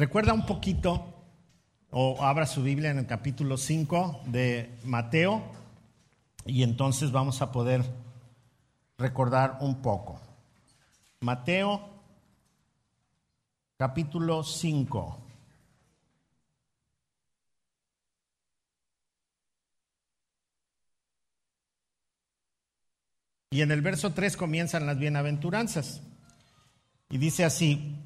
Recuerda un poquito, o abra su Biblia en el capítulo 5 de Mateo, y entonces vamos a poder recordar un poco. Mateo, capítulo 5. Y en el verso 3 comienzan las bienaventuranzas. Y dice así,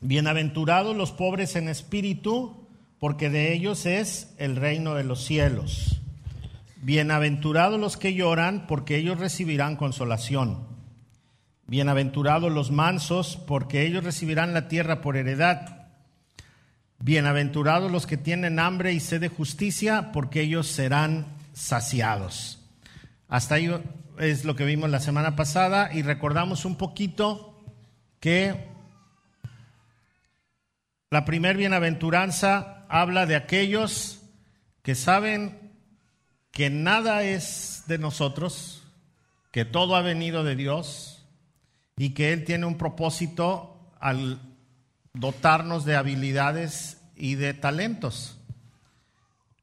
bienaventurados los pobres en espíritu, porque de ellos es el reino de los cielos. Bienaventurados los que lloran, porque ellos recibirán consolación. Bienaventurados los mansos, porque ellos recibirán la tierra por heredad. Bienaventurados los que tienen hambre y sed de justicia, porque ellos serán saciados. Hasta ahí es lo que vimos la semana pasada y recordamos un poquito que la primer bienaventuranza habla de aquellos que saben que nada es de nosotros, que todo ha venido de Dios y que Él tiene un propósito al dotarnos de habilidades y de talentos.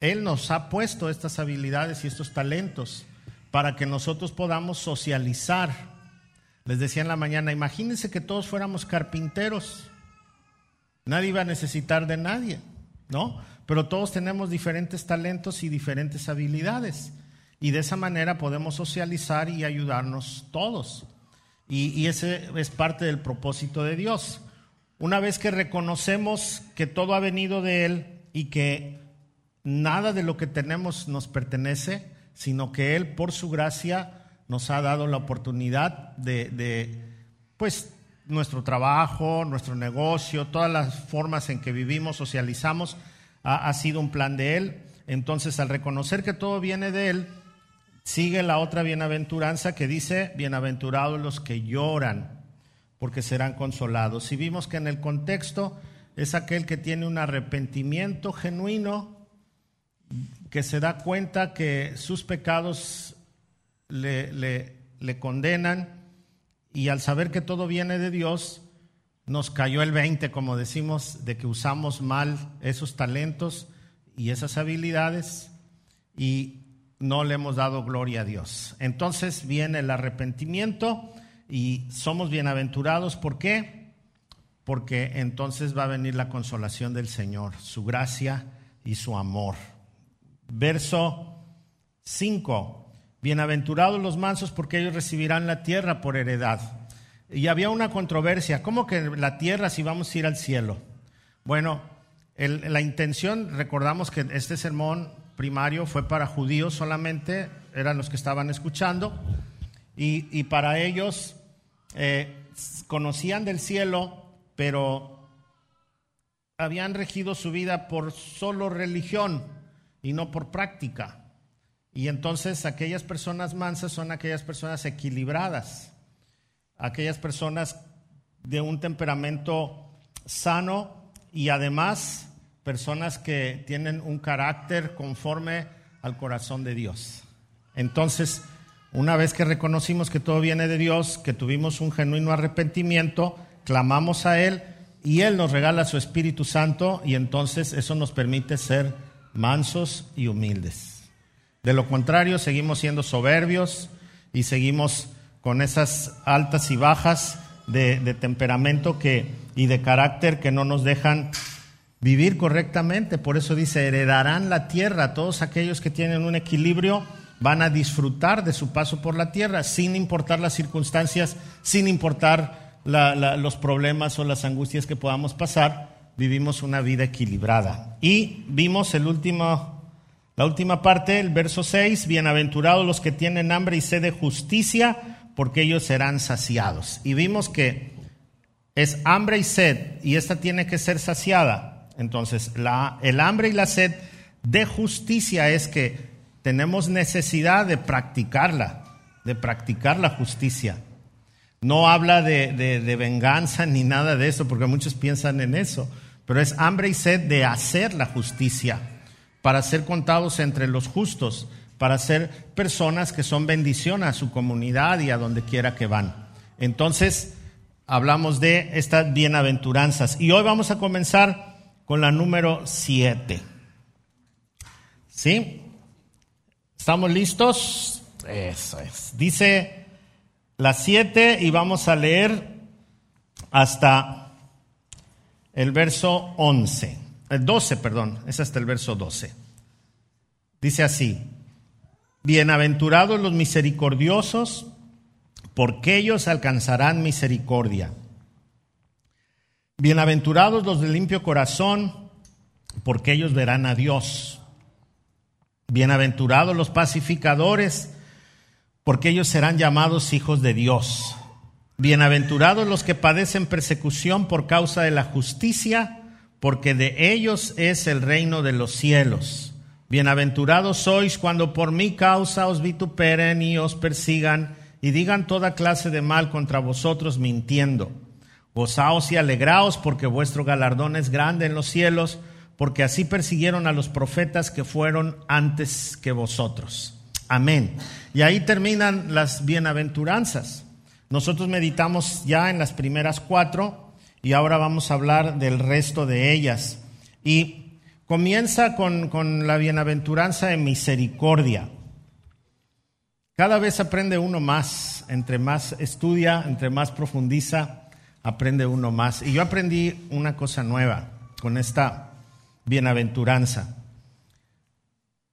Él nos ha puesto estas habilidades y estos talentos para que nosotros podamos socializar. Les decía en la mañana, imagínense que todos fuéramos carpinteros. Nadie iba a necesitar de nadie, ¿no? Pero todos tenemos diferentes talentos y diferentes habilidades. Y de esa manera podemos socializar y ayudarnos todos. Y, y ese es parte del propósito de Dios. Una vez que reconocemos que todo ha venido de Él y que nada de lo que tenemos nos pertenece, sino que Él por su gracia nos ha dado la oportunidad de, pues, nuestro trabajo, nuestro negocio, todas las formas en que vivimos, socializamos, ha, sido un plan de Él. Entonces, al reconocer que todo viene de Él, sigue la otra bienaventuranza que dice, bienaventurados los que lloran, porque serán consolados. Si vimos que en el contexto es aquel que tiene un arrepentimiento genuino, que se da cuenta que sus pecados le, le, condenan y al saber que todo viene de Dios, nos cayó el 20, como decimos, de que usamos mal esos talentos y esas habilidades y no le hemos dado gloria a Dios. Entonces viene el arrepentimiento y somos bienaventurados. ¿Por qué? Porque entonces va a venir la consolación del Señor, su gracia y su amor. Verso 5. Bienaventurados los mansos porque ellos recibirán la tierra por heredad. Y había una controversia, ¿cómo que la tierra si vamos a ir al cielo? Bueno, la intención, recordamos que este sermón primario fue para judíos solamente, eran los que estaban escuchando, y, para ellos eh, conocían del cielo, pero habían regido su vida por solo religión y no por práctica. Y entonces aquellas personas mansas son aquellas personas equilibradas, aquellas personas de un temperamento sano y además personas que tienen un carácter conforme al corazón de Dios. Entonces, una vez que reconocimos que todo viene de Dios, que tuvimos un genuino arrepentimiento, clamamos a Él y Él nos regala su Espíritu Santo y entonces eso nos permite ser mansos y humildes. De lo contrario, seguimos siendo soberbios y seguimos con esas altas y bajas de, temperamento que, y de carácter que no nos dejan vivir correctamente. Por eso dice, heredarán la tierra. Todos aquellos que tienen un equilibrio van a disfrutar de su paso por la tierra, sin importar las circunstancias, sin importar los problemas o las angustias que podamos pasar vivimos una vida equilibrada. Y vimos el último, la última parte, el verso 6, bienaventurados los que tienen hambre y sed de justicia, porque ellos serán saciados. Y vimos que es hambre y sed, y esta tiene que ser saciada. Entonces, el hambre y la sed de justicia es que tenemos necesidad de practicarla, de practicar la justicia. No habla de, de, venganza ni nada de eso, porque muchos piensan en eso pero es hambre y sed de hacer la justicia, para ser contados entre los justos, para ser personas que son bendición a su comunidad y a donde quiera que van. Entonces, hablamos de estas bienaventuranzas. Y hoy vamos a comenzar con la número 7. ¿Sí? ¿Estamos listos? Eso es. Dice las 7 y vamos a leer hasta el verso 11. El 12, perdón, es hasta el verso 12. Dice así, bienaventurados los misericordiosos, porque ellos alcanzarán misericordia. Bienaventurados los de limpio corazón, porque ellos verán a Dios. Bienaventurados los pacificadores, porque ellos serán llamados hijos de Dios. Bienaventurados los que padecen persecución por causa de la justicia, porque de ellos es el reino de los cielos. Bienaventurados sois cuando por mi causa os vituperen y os persigan y digan toda clase de mal contra vosotros mintiendo. Gozaos y alegraos porque vuestro galardón es grande en los cielos, porque así persiguieron a los profetas que fueron antes que vosotros. Amén. Y ahí terminan las bienaventuranzas. Nosotros meditamos ya en las primeras cuatro y ahora vamos a hablar del resto de ellas. Y comienza con, con la bienaventuranza de misericordia. Cada vez aprende uno más, entre más estudia, entre más profundiza, aprende uno más. Y yo aprendí una cosa nueva con esta bienaventuranza.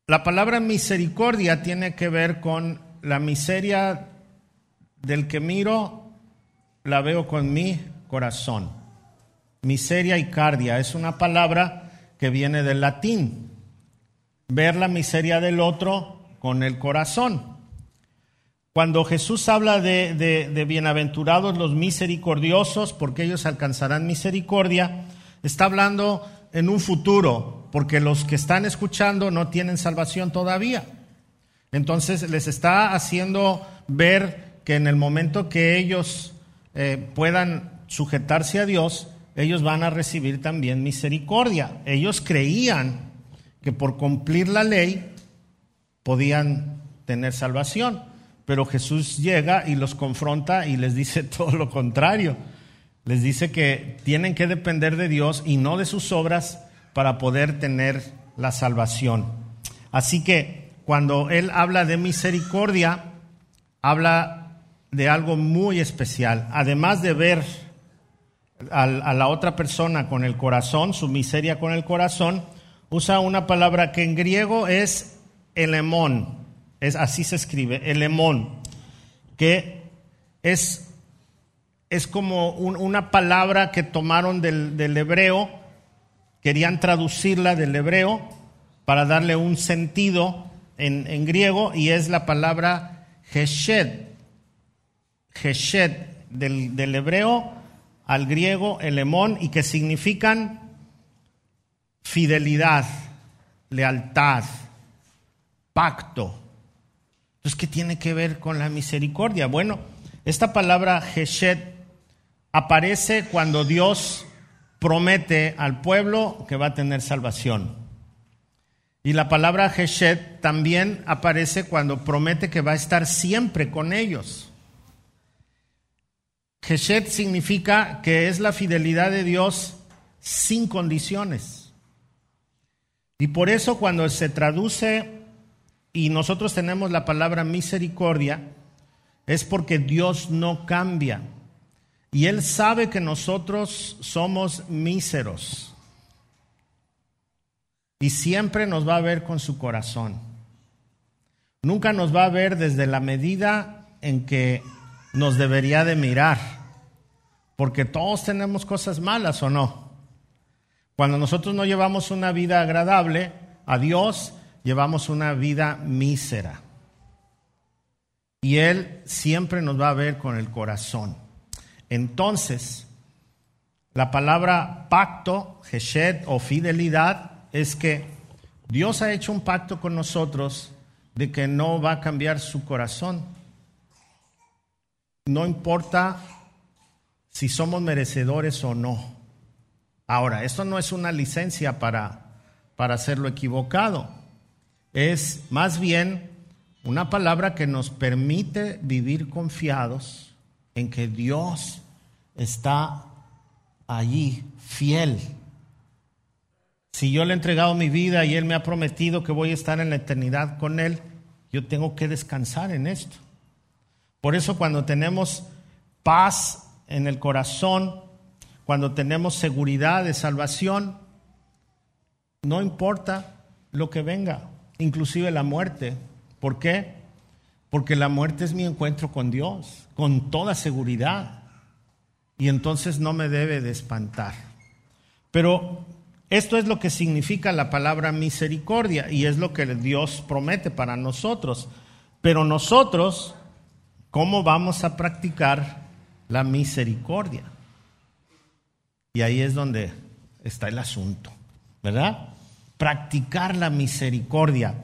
La palabra misericordia tiene que ver con la miseria del que miro, la veo con mi corazón. Miseria y cardia es una palabra que viene del latín. Ver la miseria del otro con el corazón. Cuando Jesús habla de, bienaventurados los misericordiosos, porque ellos alcanzarán misericordia, está hablando en un futuro, porque los que están escuchando no tienen salvación todavía. Entonces les está haciendo ver que en el momento que ellos eh, puedan sujetarse a Dios, ellos van a recibir también misericordia. Ellos creían que por cumplir la ley podían tener salvación. Pero Jesús llega y los confronta y les dice todo lo contrario. Les dice que tienen que depender de Dios y no de sus obras para poder tener la salvación. Así que cuando Él habla de misericordia, habla de algo muy especial. Además de ver a la otra persona con el corazón, su miseria con el corazón, usa una palabra que en griego es elemón es, así se escribe, el lemón, que es, es como una palabra que tomaron del, hebreo, querían traducirla del hebreo para darle un sentido en, griego y es la palabra Heshed. Heshed del, del hebreo al griego, el lemón, y que significan fidelidad, lealtad, pacto, entonces, ¿qué tiene que ver con la misericordia? Bueno, esta palabra Hesed aparece cuando Dios promete al pueblo que va a tener salvación. Y la palabra Hesed también aparece cuando promete que va a estar siempre con ellos. Hesed significa que es la fidelidad de Dios sin condiciones. Y por eso cuando se traduce y nosotros tenemos la palabra misericordia, es porque Dios no cambia. Y Él sabe que nosotros somos míseros. Y siempre nos va a ver con su corazón. Nunca nos va a ver desde la medida en que nos debería de mirar. Porque todos tenemos cosas malas o no. Cuando nosotros no llevamos una vida agradable a Dios, llevamos una vida mísera. Y Él siempre nos va a ver con el corazón. Entonces, la palabra pacto, Hesed o fidelidad, es que Dios ha hecho un pacto con nosotros de que no va a cambiar su corazón. No importa si somos merecedores o no. Ahora, esto no es una licencia para, para hacerlo equivocado es más bien una palabra que nos permite vivir confiados en que Dios está allí, fiel. si yo le he entregado mi vida y Él me ha prometido que voy a estar en la eternidad con Él, yo tengo que descansar en esto. Por eso cuando tenemos paz en el corazón, cuando tenemos seguridad de salvación, no importa lo que venga, inclusive la muerte. ¿Por qué? Porque la muerte es mi encuentro con Dios, con toda seguridad. Y entonces no me debe de espantar. Pero esto es lo que significa la palabra misericordia y es lo que Dios promete para nosotros. Pero nosotros, ¿cómo vamos a practicar la misericordia? Y ahí es donde está el asunto, ¿verdad? Practicar la misericordia.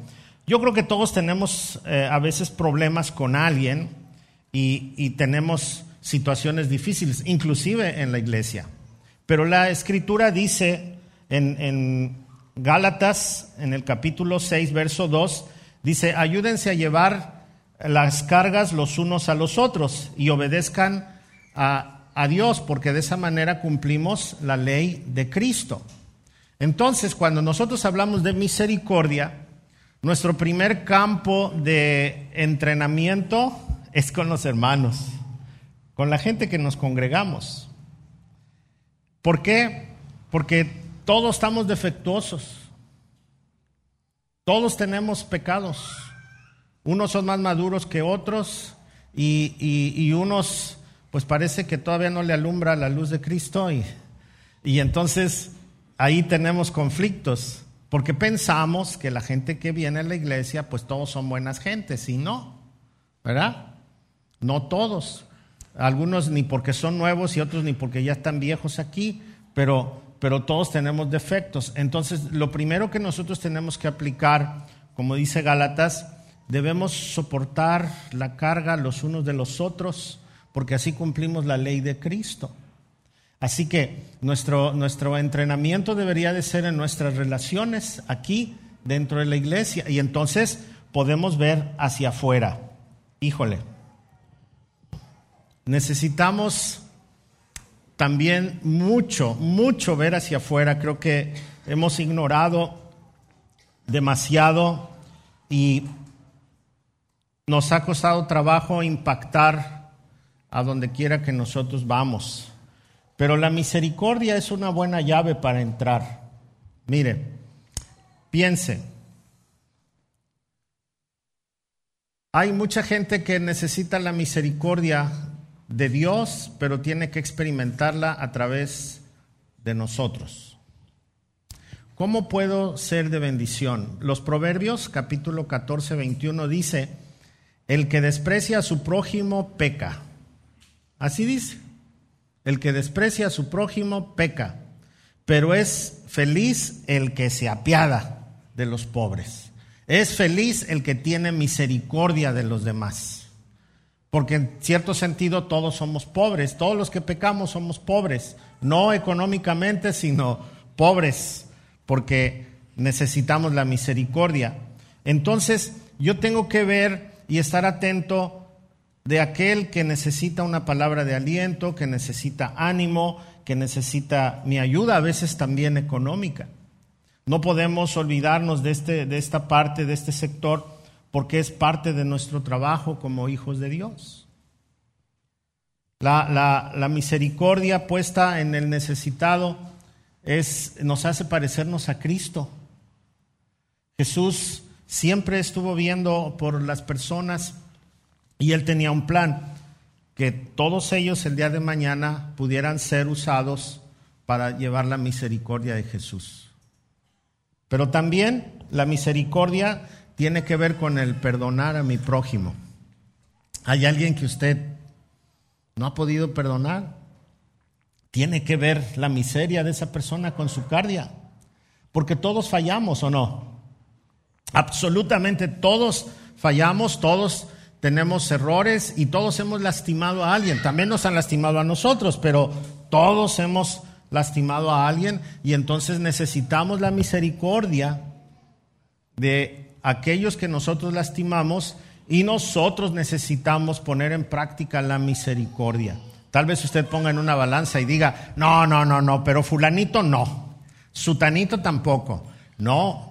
Yo creo que todos tenemos eh, a veces problemas con alguien y, tenemos situaciones difíciles, inclusive en la iglesia. Pero la escritura dice en, Gálatas, en el capítulo 6, verso 2, dice, ayúdense a llevar las cargas los unos a los otros y obedezcan a, a Dios, porque de esa manera cumplimos la ley de Cristo. Entonces, cuando nosotros hablamos de misericordia, nuestro primer campo de entrenamiento es con los hermanos, con la gente que nos congregamos. ¿Por qué? Porque todos estamos defectuosos. Todos tenemos pecados. Unos son más maduros que otros y, unos pues parece que todavía no le alumbra la luz de Cristo y, y entonces ahí tenemos conflictos porque pensamos que la gente que viene a la iglesia pues todos son buenas gentes y no, ¿verdad? No todos. Algunos ni porque son nuevos y otros ni porque ya están viejos aquí, pero pero todos tenemos defectos. Entonces, lo primero que nosotros tenemos que aplicar, como dice Gálatas, debemos soportar la carga los unos de los otros, porque así cumplimos la ley de Cristo. Así que nuestro, nuestro entrenamiento debería de ser en nuestras relaciones aquí dentro de la iglesia y entonces podemos ver hacia afuera. Híjole, necesitamos también mucho, mucho ver hacia afuera. Creo que hemos ignorado demasiado y nos ha costado trabajo impactar a donde quiera que nosotros vamos. Pero la misericordia es una buena llave para entrar. Mire, piense. Hay mucha gente que necesita la misericordia de Dios, pero tiene que experimentarla a través de nosotros. ¿Cómo puedo ser de bendición? Los Proverbios capítulo 14, 21 dice, el que desprecia a su prójimo peca. Así dice, el que desprecia a su prójimo peca, pero es feliz el que se apiada de los pobres. Es feliz el que tiene misericordia de los demás. Porque en cierto sentido todos somos pobres, todos los que pecamos somos pobres, no económicamente, sino pobres, porque necesitamos la misericordia. Entonces yo tengo que ver y estar atento de aquel que necesita una palabra de aliento, que necesita ánimo, que necesita mi ayuda, a veces también económica. No podemos olvidarnos de, este, de esta parte, de este sector, porque es parte de nuestro trabajo como hijos de Dios. La, misericordia puesta en el necesitado es, nos hace parecernos a Cristo. Jesús siempre estuvo viendo por las personas y él tenía un plan, que todos ellos el día de mañana pudieran ser usados para llevar la misericordia de Jesús. Pero también la misericordia tiene que ver con el perdonar a mi prójimo. ¿Hay alguien que usted no ha podido perdonar? Tiene que ver la miseria de esa persona con su cardia. Porque todos fallamos o no. Absolutamente todos fallamos, todos tenemos errores y todos hemos lastimado a alguien. También nos han lastimado a nosotros, pero todos hemos lastimado a alguien y entonces necesitamos la misericordia de aquellos que nosotros lastimamos y nosotros necesitamos poner en práctica la misericordia. Tal vez usted ponga en una balanza y diga, no, no, no, no, pero fulanito no. Sutanito tampoco. No,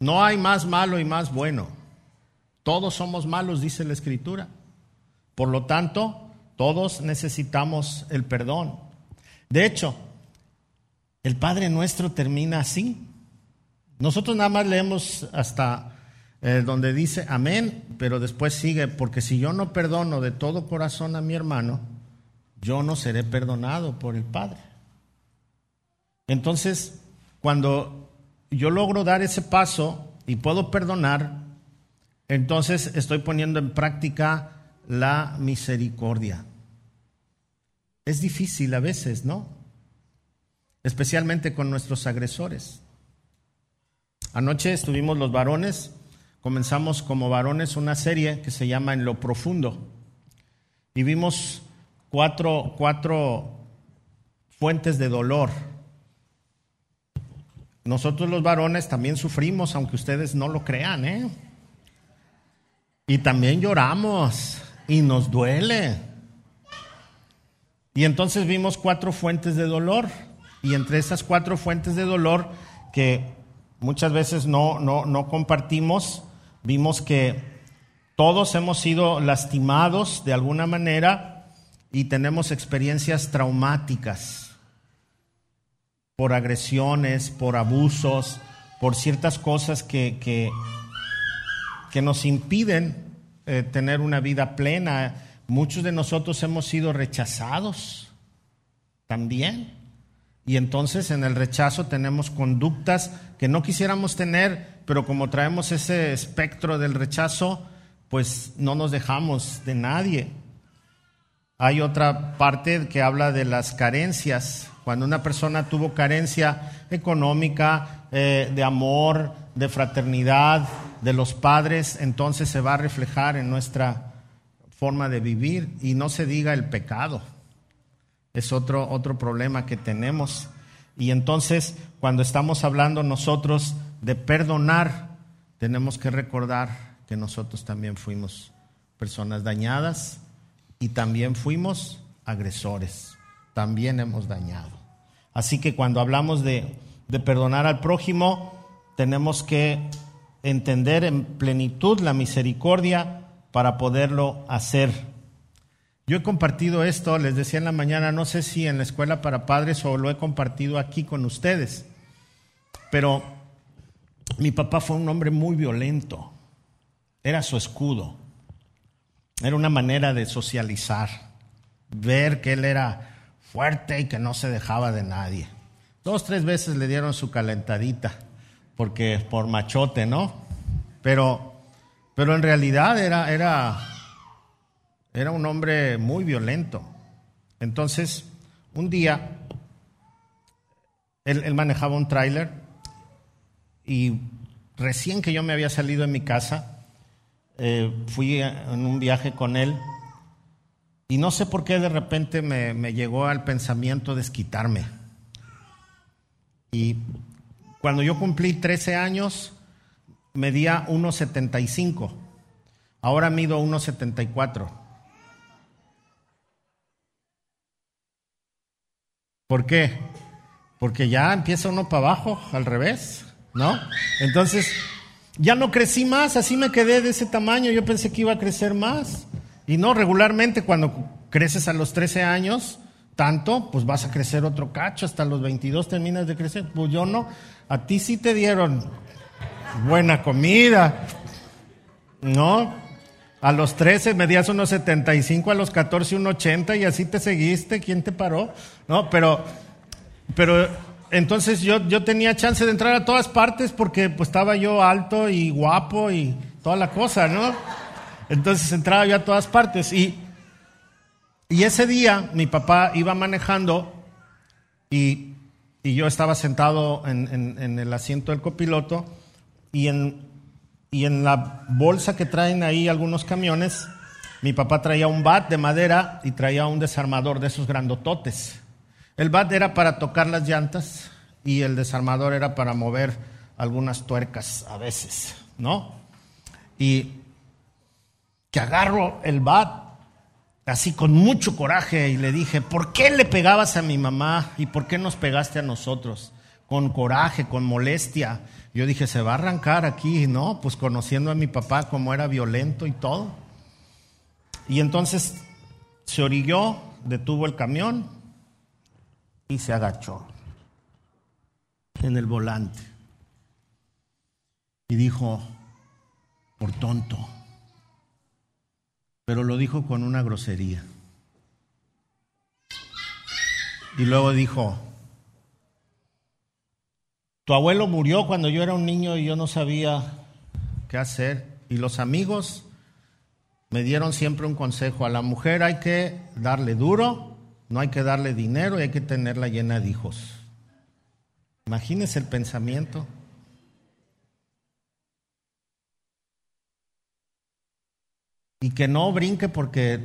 no hay más malo y más bueno. Todos somos malos, dice la Escritura. Por lo tanto, todos necesitamos el perdón. De hecho, el Padre nuestro termina así. Nosotros nada más leemos hasta eh, donde dice amén, pero después sigue, porque si yo no perdono de todo corazón a mi hermano, yo no seré perdonado por el Padre. Entonces, cuando yo logro dar ese paso y puedo perdonar, entonces estoy poniendo en práctica la misericordia. Es difícil a veces, ¿no? Especialmente con nuestros agresores. Anoche estuvimos los varones, comenzamos como varones una serie que se llama En lo profundo y vimos cuatro, cuatro fuentes de dolor. Nosotros los varones también sufrimos, aunque ustedes no lo crean, ¿eh? Y también lloramos y nos duele. Y entonces vimos cuatro fuentes de dolor. Y entre esas cuatro fuentes de dolor que muchas veces no, no, no compartimos, vimos que todos hemos sido lastimados de alguna manera y tenemos experiencias traumáticas por agresiones, por abusos, por ciertas cosas que, que, nos impiden eh, tener una vida plena. Muchos de nosotros hemos sido rechazados también. Y entonces en el rechazo tenemos conductas que no quisiéramos tener, pero como traemos ese espectro del rechazo, pues no nos dejamos de nadie. Hay otra parte que habla de las carencias. Cuando una persona tuvo carencia económica, eh, de amor, de fraternidad, de los padres, entonces se va a reflejar en nuestra forma de vivir y no se diga el pecado. Es otro, otro problema que tenemos. Y entonces, cuando estamos hablando nosotros de perdonar, tenemos que recordar que nosotros también fuimos personas dañadas y también fuimos agresores. También hemos dañado. Así que cuando hablamos de, de perdonar al prójimo, tenemos que entender en plenitud la misericordia para poderlo hacer. Yo he compartido esto, les decía en la mañana, no sé si en la escuela para padres o lo he compartido aquí con ustedes, pero mi papá fue un hombre muy violento, era su escudo, era una manera de socializar, ver que él era fuerte y que no se dejaba de nadie. Dos, tres veces le dieron su calentadita porque por machote, ¿no? Pero, pero en realidad era, era, era un hombre muy violento. Entonces, un día, él, manejaba un tráiler y recién que yo me había salido de mi casa, eh, fui en un viaje con él y no sé por qué de repente me, me llegó al pensamiento desquitarme. Y cuando yo cumplí 13 años, medía 1,75. Ahora mido 1,74. ¿Por qué? Porque ya empieza uno para abajo, al revés, ¿no? Entonces, ya no crecí más, así me quedé de ese tamaño. Yo pensé que iba a crecer más. Y no, regularmente cuando creces a los 13 años, tanto, pues vas a crecer otro cacho, hasta los 22 terminas de crecer. Pues yo no, a ti sí te dieron buena comida, ¿no? A los 13 medías unos 75, a los 14 unos 80 y así te seguiste, ¿quién te paró? No, pero, pero entonces yo, yo tenía chance de entrar a todas partes porque pues estaba yo alto y guapo y toda la cosa, ¿no? Entonces entraba yo a todas partes y y ese día mi papá iba manejando y, yo estaba sentado en, el asiento del copiloto y en, y en la bolsa que traen ahí algunos camiones, mi papá traía un bat de madera y traía un desarmador de esos grandototes. El bat era para tocar las llantas y el desarmador era para mover algunas tuercas a veces, ¿no? Y que agarro el bat así con mucho coraje y le dije, ¿por qué le pegabas a mi mamá y por qué nos pegaste a nosotros? con coraje, con molestia. Yo dije, se va a arrancar aquí, ¿no? Pues conociendo a mi papá como era violento y todo. Y entonces se orilló, detuvo el camión y se agachó en el volante. Y dijo, por tonto. Pero lo dijo con una grosería. Y luego dijo, tu abuelo murió cuando yo era un niño y yo no sabía qué hacer. Y los amigos me dieron siempre un consejo. A la mujer hay que darle duro, no hay que darle dinero y hay que tenerla llena de hijos. Imagínese el pensamiento. Y que no brinque porque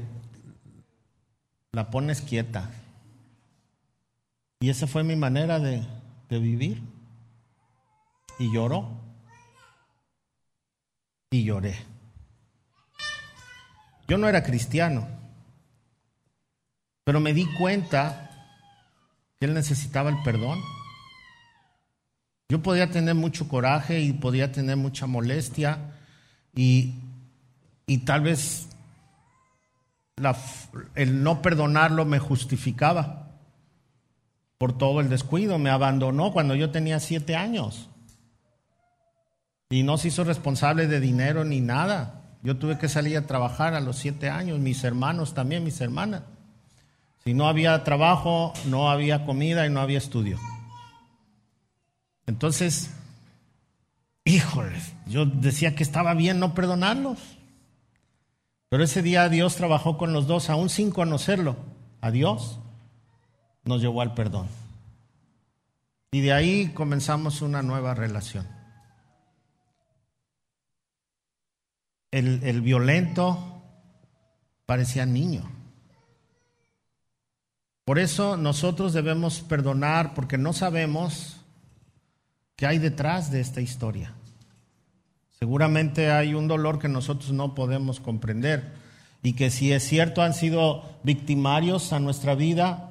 la pones quieta. Y esa fue mi manera de, vivir. Y lloró. Y lloré. Yo no era cristiano, pero me di cuenta que él necesitaba el perdón. Yo podía tener mucho coraje y podía tener mucha molestia y, y tal vez el no perdonarlo me justificaba por todo el descuido. Me abandonó cuando yo tenía siete años y no se hizo responsable de dinero ni nada. Yo tuve que salir a trabajar a los siete años, mis hermanos también, mis hermanas. Si no había trabajo, no había comida y no había estudio. Entonces, híjoles, yo decía que estaba bien no perdonarlos. Pero ese día Dios trabajó con los dos, aún sin conocerlo. A Dios nos llevó al perdón. Y de ahí comenzamos una nueva relación. El, el violento parecía niño. Por eso nosotros debemos perdonar porque no sabemos ¿Qué hay detrás de esta historia? Seguramente hay un dolor que nosotros no podemos comprender y que si es cierto han sido victimarios a nuestra vida,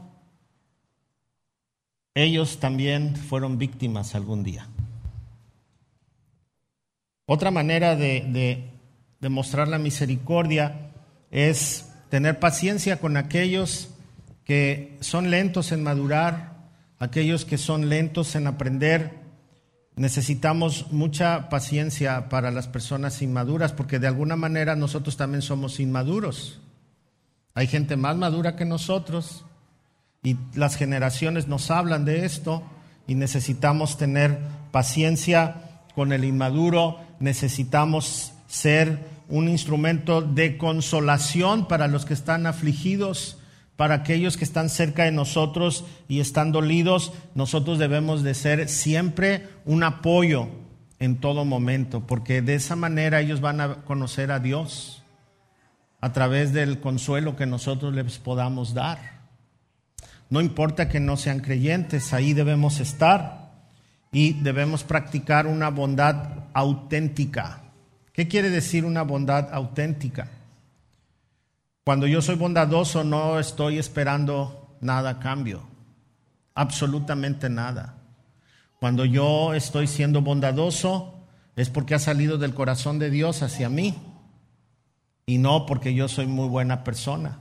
ellos también fueron víctimas algún día. Otra manera de, de, mostrar la misericordia es tener paciencia con aquellos que son lentos en madurar, aquellos que son lentos en aprender necesitamos mucha paciencia para las personas inmaduras, porque de alguna manera nosotros también somos inmaduros. Hay gente más madura que nosotros y las generaciones nos hablan de esto y necesitamos tener paciencia con el inmaduro, necesitamos ser un instrumento de consolación para los que están afligidos para aquellos que están cerca de nosotros y están dolidos, nosotros debemos de ser siempre un apoyo en todo momento, porque de esa manera ellos van a conocer a Dios a través del consuelo que nosotros les podamos dar. No importa que no sean creyentes, ahí debemos estar y debemos practicar una bondad auténtica. ¿Qué quiere decir una bondad auténtica? Cuando yo soy bondadoso no estoy esperando nada a cambio, absolutamente nada. Cuando yo estoy siendo bondadoso es porque ha salido del corazón de Dios hacia mí y no porque yo soy muy buena persona.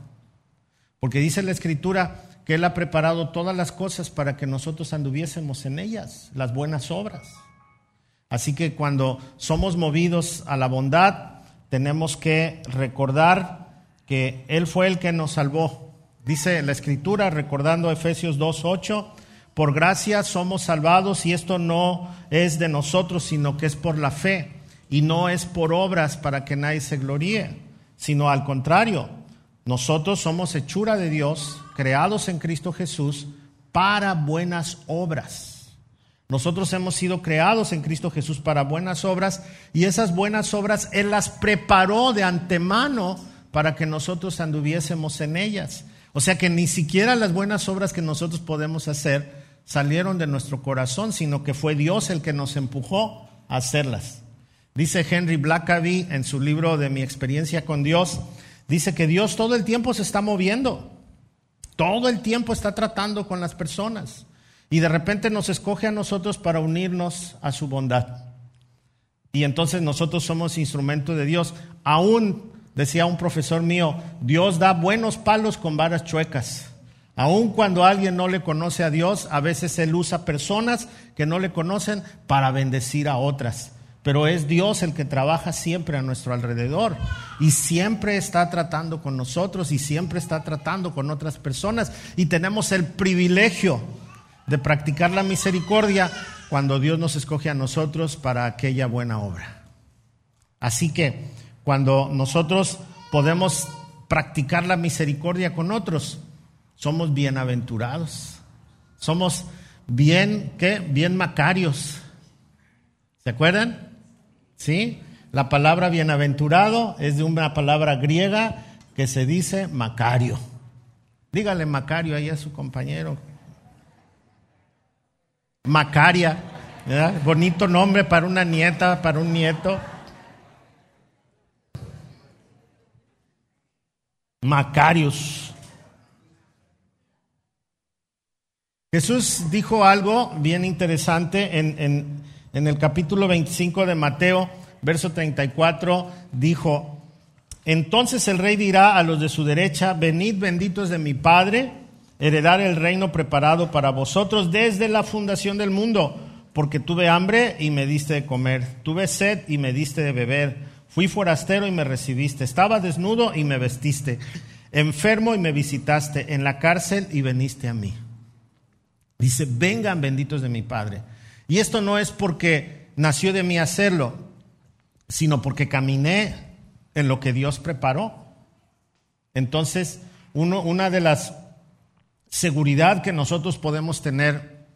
Porque dice la escritura que Él ha preparado todas las cosas para que nosotros anduviésemos en ellas, las buenas obras. Así que cuando somos movidos a la bondad, tenemos que recordar que Él fue el que nos salvó. Dice la Escritura, recordando Efesios 2.8, por gracia somos salvados y esto no es de nosotros, sino que es por la fe y no es por obras para que nadie se gloríe, sino al contrario, nosotros somos hechura de Dios, creados en Cristo Jesús para buenas obras. Nosotros hemos sido creados en Cristo Jesús para buenas obras y esas buenas obras Él las preparó de antemano para que nosotros anduviésemos en ellas. O sea que ni siquiera las buenas obras que nosotros podemos hacer salieron de nuestro corazón, sino que fue Dios el que nos empujó a hacerlas. Dice Henry Blackaby en su libro de mi experiencia con Dios, dice que Dios todo el tiempo se está moviendo, todo el tiempo está tratando con las personas. Y de repente nos escoge a nosotros para unirnos a su bondad. Y entonces nosotros somos instrumento de Dios. Aún, decía un profesor mío, Dios da buenos palos con varas chuecas. Aun cuando alguien no le conoce a Dios, a veces Él usa personas que no le conocen para bendecir a otras. Pero es Dios el que trabaja siempre a nuestro alrededor y siempre está tratando con nosotros y siempre está tratando con otras personas. Y tenemos el privilegio de practicar la misericordia cuando Dios nos escoge a nosotros para aquella buena obra. Así que cuando nosotros podemos practicar la misericordia con otros, somos bienaventurados. Somos bien, ¿qué? Bien macarios. ¿Se acuerdan? ¿Sí? La palabra bienaventurado es de una palabra griega que se dice macario. Dígale macario ahí a su compañero. Macaria, bonito nombre para una nieta, para un nieto. Macarius. Jesús dijo algo bien interesante en, el capítulo 25 de Mateo, verso 34, dijo, entonces el rey dirá a los de su derecha, venid benditos de mi Padre, heredar el reino preparado para vosotros desde la fundación del mundo, porque tuve hambre y me diste de comer, tuve sed y me diste de beber, fui forastero y me recibiste, estaba desnudo y me vestiste, enfermo y me visitaste, en la cárcel y veniste a mí. Dice, vengan benditos de mi Padre. Y esto no es porque nació de mí hacerlo, sino porque caminé en lo que Dios preparó. Entonces, una de las seguridad que nosotros podemos tener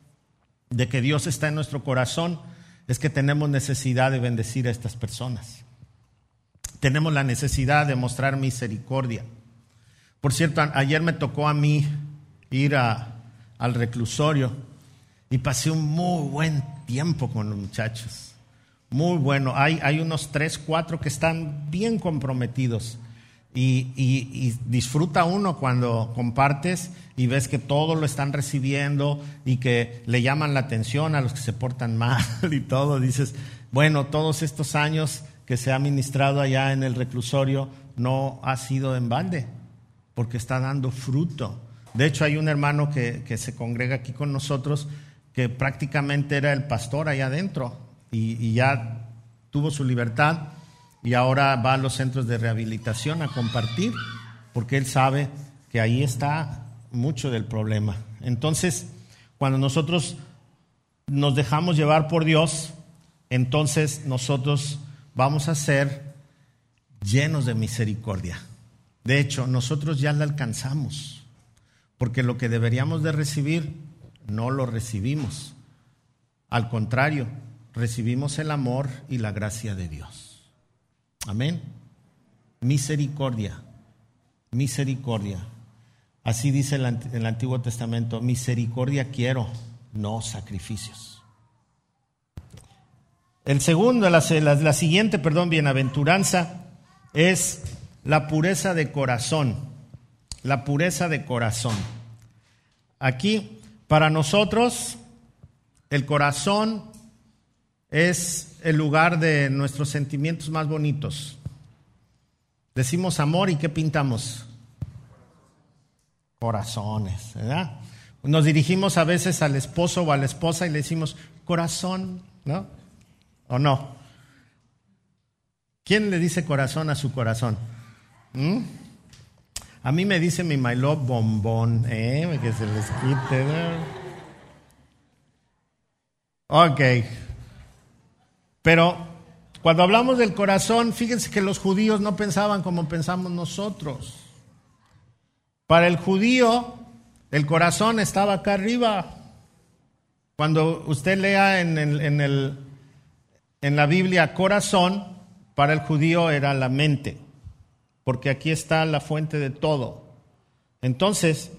de que Dios está en nuestro corazón es que tenemos necesidad de bendecir a estas personas. Tenemos la necesidad de mostrar misericordia. Por cierto, ayer me tocó a mí ir al reclusorio y pasé un muy buen tiempo con los muchachos. Muy bueno. Hay, hay unos tres, cuatro que están bien comprometidos. Y, y, disfruta uno cuando compartes y ves que todos lo están recibiendo y que le llaman la atención a los que se portan mal y todo. Dices, bueno, todos estos años que se ha ministrado allá en el reclusorio no ha sido en balde, porque está dando fruto. De hecho, hay un hermano que, se congrega aquí con nosotros que prácticamente era el pastor allá adentro y, ya tuvo su libertad y ahora va a los centros de rehabilitación a compartir porque él sabe que ahí está mucho del problema. Entonces, cuando nosotros nos dejamos llevar por Dios, entonces nosotros vamos a ser llenos de misericordia. De hecho, nosotros ya la alcanzamos porque lo que deberíamos de recibir no lo recibimos. Al contrario, recibimos el amor y la gracia de Dios. Amén. Misericordia, misericordia. Así dice el, Antiguo Testamento, misericordia quiero, no sacrificios. El segundo, la, siguiente, perdón, bienaventuranza es la pureza de corazón la pureza de corazón. Aquí, para nosotros, el corazón es el lugar de nuestros sentimientos más bonitos. Decimos amor y ¿qué pintamos? Corazones, ¿verdad? Nos dirigimos a veces al esposo o a la esposa y le decimos corazón, ¿no? ¿O no? ¿Quién le dice corazón a su corazón? ¿Mm? A mí me dice mi my love bombón, ¿eh? Que se les quite. Ok. Pero cuando hablamos del corazón, fíjense que los judíos no pensaban como pensamos nosotros. Para el judío, el corazón estaba acá arriba. Cuando usted lea en, en, el, en la Biblia corazón, para el judío era la mente porque aquí está la fuente de todo. Entonces,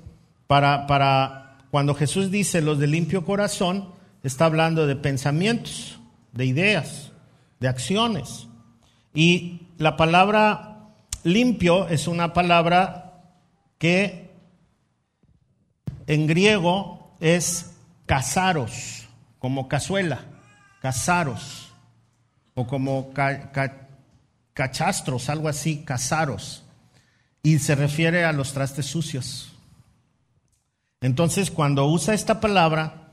para, cuando Jesús dice los de limpio corazón, está hablando de pensamientos, de ideas, de acciones. Y la palabra limpio es una palabra que en griego es casaros, como cazuela, casaros, o como cachastros, algo así, casaros. Y se refiere a los trastes sucios. Entonces, cuando usa esta palabra,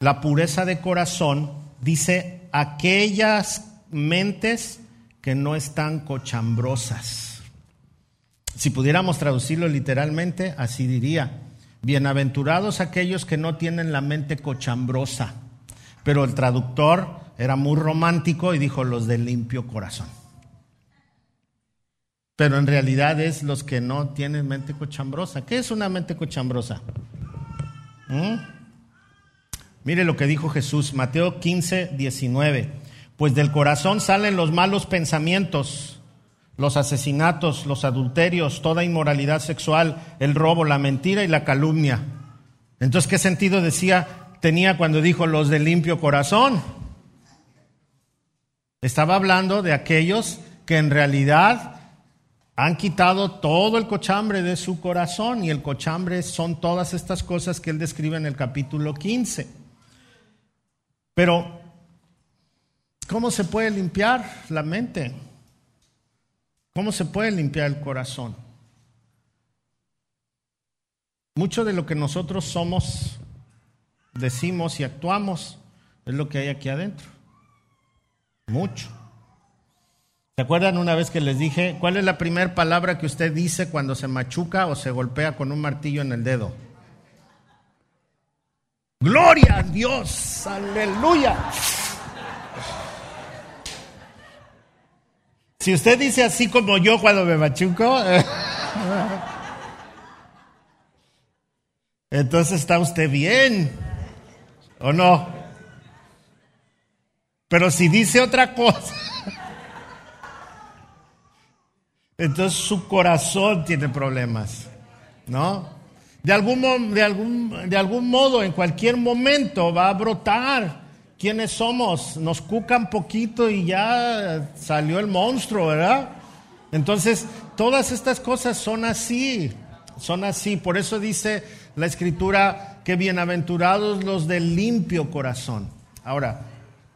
la pureza de corazón, dice aquellas mentes que no están cochambrosas. Si pudiéramos traducirlo literalmente, así diría, bienaventurados aquellos que no tienen la mente cochambrosa. Pero el traductor era muy romántico y dijo los de limpio corazón. Pero en realidad es los que no tienen mente cochambrosa. ¿Qué es una mente cochambrosa? ¿Mm? Mire lo que dijo Jesús, Mateo 15, 19. Pues del corazón salen los malos pensamientos, los asesinatos, los adulterios, toda inmoralidad sexual, el robo, la mentira y la calumnia. Entonces, ¿qué sentido decía tenía cuando dijo los de limpio corazón? Estaba hablando de aquellos que en realidad han quitado todo el cochambre de su corazón y el cochambre son todas estas cosas que él describe en el capítulo 15. Pero ¿Cómo se puede limpiar la mente? ¿Cómo se puede limpiar el corazón? Mucho de lo que nosotros somos, decimos y actuamos es lo que hay aquí adentro. Mucho. ¿Se acuerdan una vez que les dije cuál es la primera palabra que usted dice cuando se machuca o se golpea con un martillo en el dedo? Gloria a Dios, aleluya. Si usted dice así como yo cuando me machuco, entonces está usted bien, ¿o no? Pero si dice otra cosa, entonces su corazón tiene problemas, ¿no? De algún, de, algún, de algún modo, en cualquier momento va a brotar quiénes somos. Nos cucan poquito y ya salió el monstruo, ¿verdad? Entonces, todas estas cosas son así, son así. Por eso dice la escritura que bienaventurados los de limpio corazón. Ahora,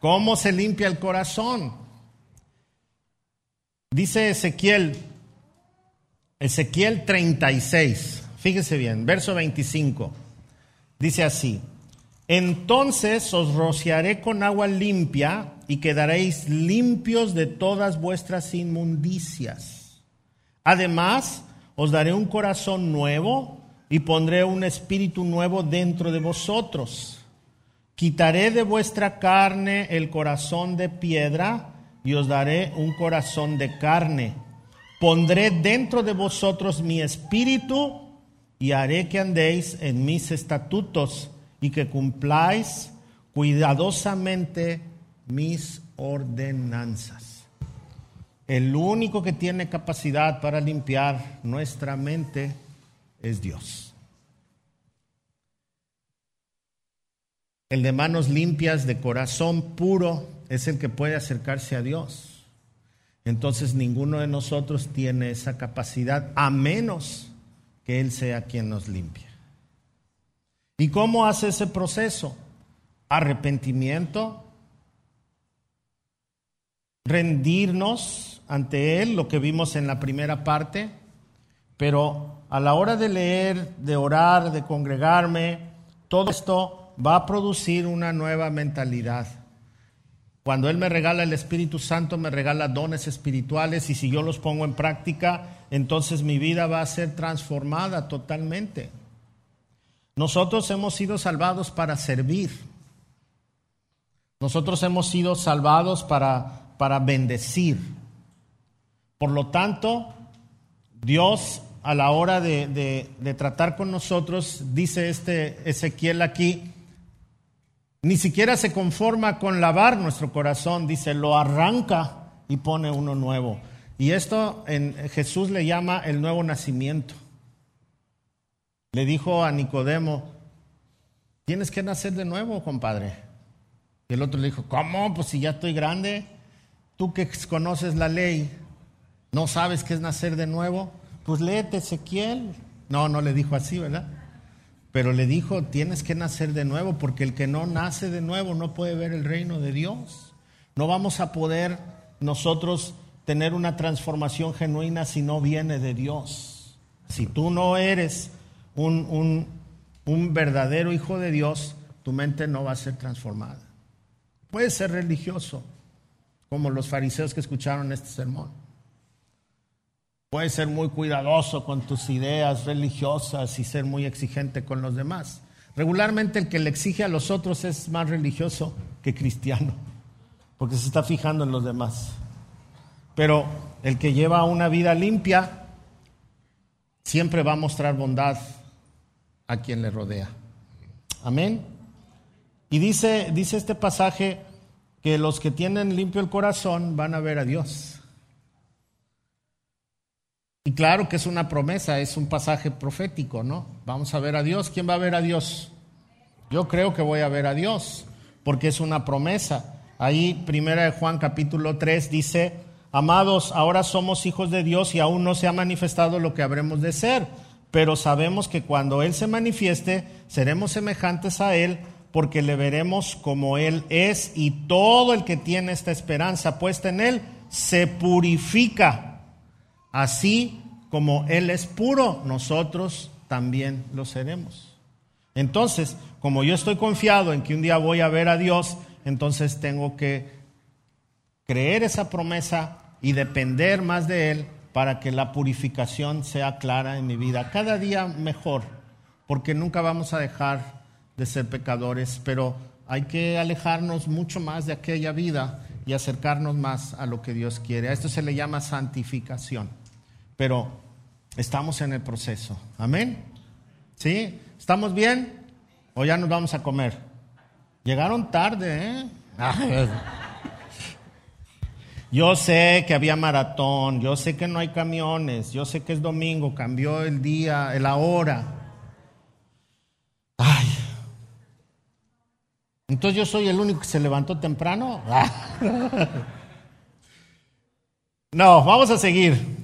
¿cómo se limpia el corazón? Dice Ezequiel, Ezequiel 36, fíjese bien, verso 25, dice así. Entonces os rociaré con agua limpia y quedaréis limpios de todas vuestras inmundicias. Además, os daré un corazón nuevo y pondré un espíritu nuevo dentro de vosotros. Quitaré de vuestra carne el corazón de piedra y os daré un corazón de carne. Pondré dentro de vosotros mi espíritu y haré que andéis en mis estatutos y que cumpláis cuidadosamente mis ordenanzas. El único que tiene capacidad para limpiar nuestra mente es Dios. El de manos limpias, de corazón puro, es el que puede acercarse a Dios. Entonces ninguno de nosotros tiene esa capacidad a menos que Él sea quien nos limpie. ¿Y cómo hace ese proceso? Arrepentimiento, rendirnos ante Él, lo que vimos en la primera parte, pero a la hora de leer, de orar, de congregarme, todo esto va a producir una nueva mentalidad. Cuando Él me regala el Espíritu Santo, me regala dones espirituales y si yo los pongo en práctica, entonces mi vida va a ser transformada totalmente. Nosotros hemos sido salvados para servir. Nosotros hemos sido salvados para, para bendecir. Por lo tanto, Dios a la hora de, de, tratar con nosotros, dice este Ezequiel aquí, ni siquiera se conforma con lavar nuestro corazón, dice, lo arranca y pone uno nuevo. Y esto en Jesús le llama el nuevo nacimiento. Le dijo a Nicodemo, tienes que nacer de nuevo, compadre. Y el otro le dijo, ¿cómo? Pues si ya estoy grande, tú que conoces la ley, ¿no sabes qué es nacer de nuevo? Pues léete Ezequiel. No, no le dijo así, ¿verdad? Pero le dijo, tienes que nacer de nuevo, porque el que no nace de nuevo no puede ver el reino de Dios. No vamos a poder nosotros tener una transformación genuina si no viene de Dios. Si tú no eres un, un verdadero hijo de Dios, tu mente no va a ser transformada. Puedes ser religioso, como los fariseos que escucharon este sermón. Puedes ser muy cuidadoso con tus ideas religiosas y ser muy exigente con los demás. Regularmente el que le exige a los otros es más religioso que cristiano, porque se está fijando en los demás. Pero el que lleva una vida limpia siempre va a mostrar bondad a quien le rodea. Amén. Y dice, dice este pasaje que los que tienen limpio el corazón van a ver a Dios. Y claro que es una promesa, es un pasaje profético, ¿no? Vamos a ver a Dios. ¿Quién va a ver a Dios? Yo creo que voy a ver a Dios, porque es una promesa. Ahí, primera de Juan capítulo 3 dice, amados, ahora somos hijos de Dios y aún no se ha manifestado lo que habremos de ser, pero sabemos que cuando Él se manifieste, seremos semejantes a Él, porque le veremos como Él es, y todo el que tiene esta esperanza puesta en Él, se purifica Así como Él es puro, nosotros también lo seremos. Entonces, como yo estoy confiado en que un día voy a ver a Dios, entonces tengo que creer esa promesa y depender más de Él para que la purificación sea clara en mi vida. Cada día mejor, porque nunca vamos a dejar de ser pecadores, pero hay que alejarnos mucho más de aquella vida y acercarnos más a lo que Dios quiere. A esto se le llama santificación pero estamos en el proceso. Amén. ¿Sí? ¿Estamos bien? ¿O ya nos vamos a comer? Llegaron tarde, ¿eh? Yo sé que había maratón, yo sé que no hay camiones, yo sé que es domingo, cambió el día, la hora. Ay. Entonces yo soy el único que se levantó temprano. No, vamos a seguir.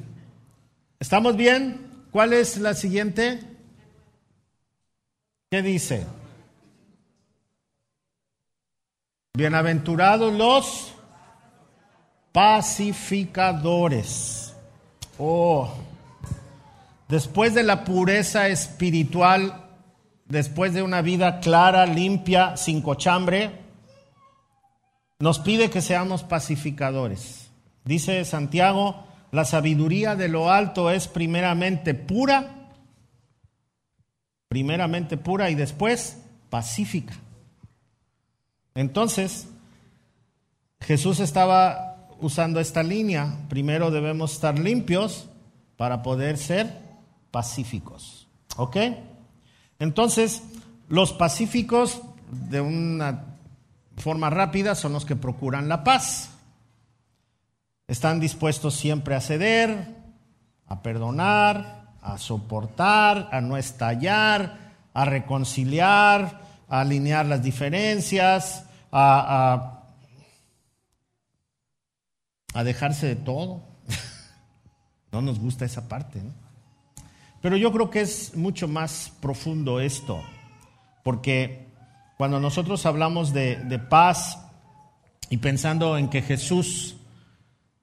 ¿Estamos bien? ¿Cuál es la siguiente? ¿Qué dice? Bienaventurados los pacificadores. Oh, después de la pureza espiritual, después de una vida clara, limpia, sin cochambre, nos pide que seamos pacificadores. Dice Santiago, la sabiduría de lo alto es primeramente pura, primeramente pura y después pacífica. Entonces, Jesús estaba usando esta línea. Primero debemos estar limpios para poder ser pacíficos. ¿Ok? Entonces, los pacíficos, de una forma rápida, son los que procuran la paz. Están dispuestos siempre a ceder, a perdonar, a soportar, a no estallar, a reconciliar, a alinear las diferencias, a, a, dejarse de todo. no nos gusta esa parte. Pero yo creo que es mucho más profundo esto, porque cuando nosotros hablamos de, de paz y pensando en que Jesús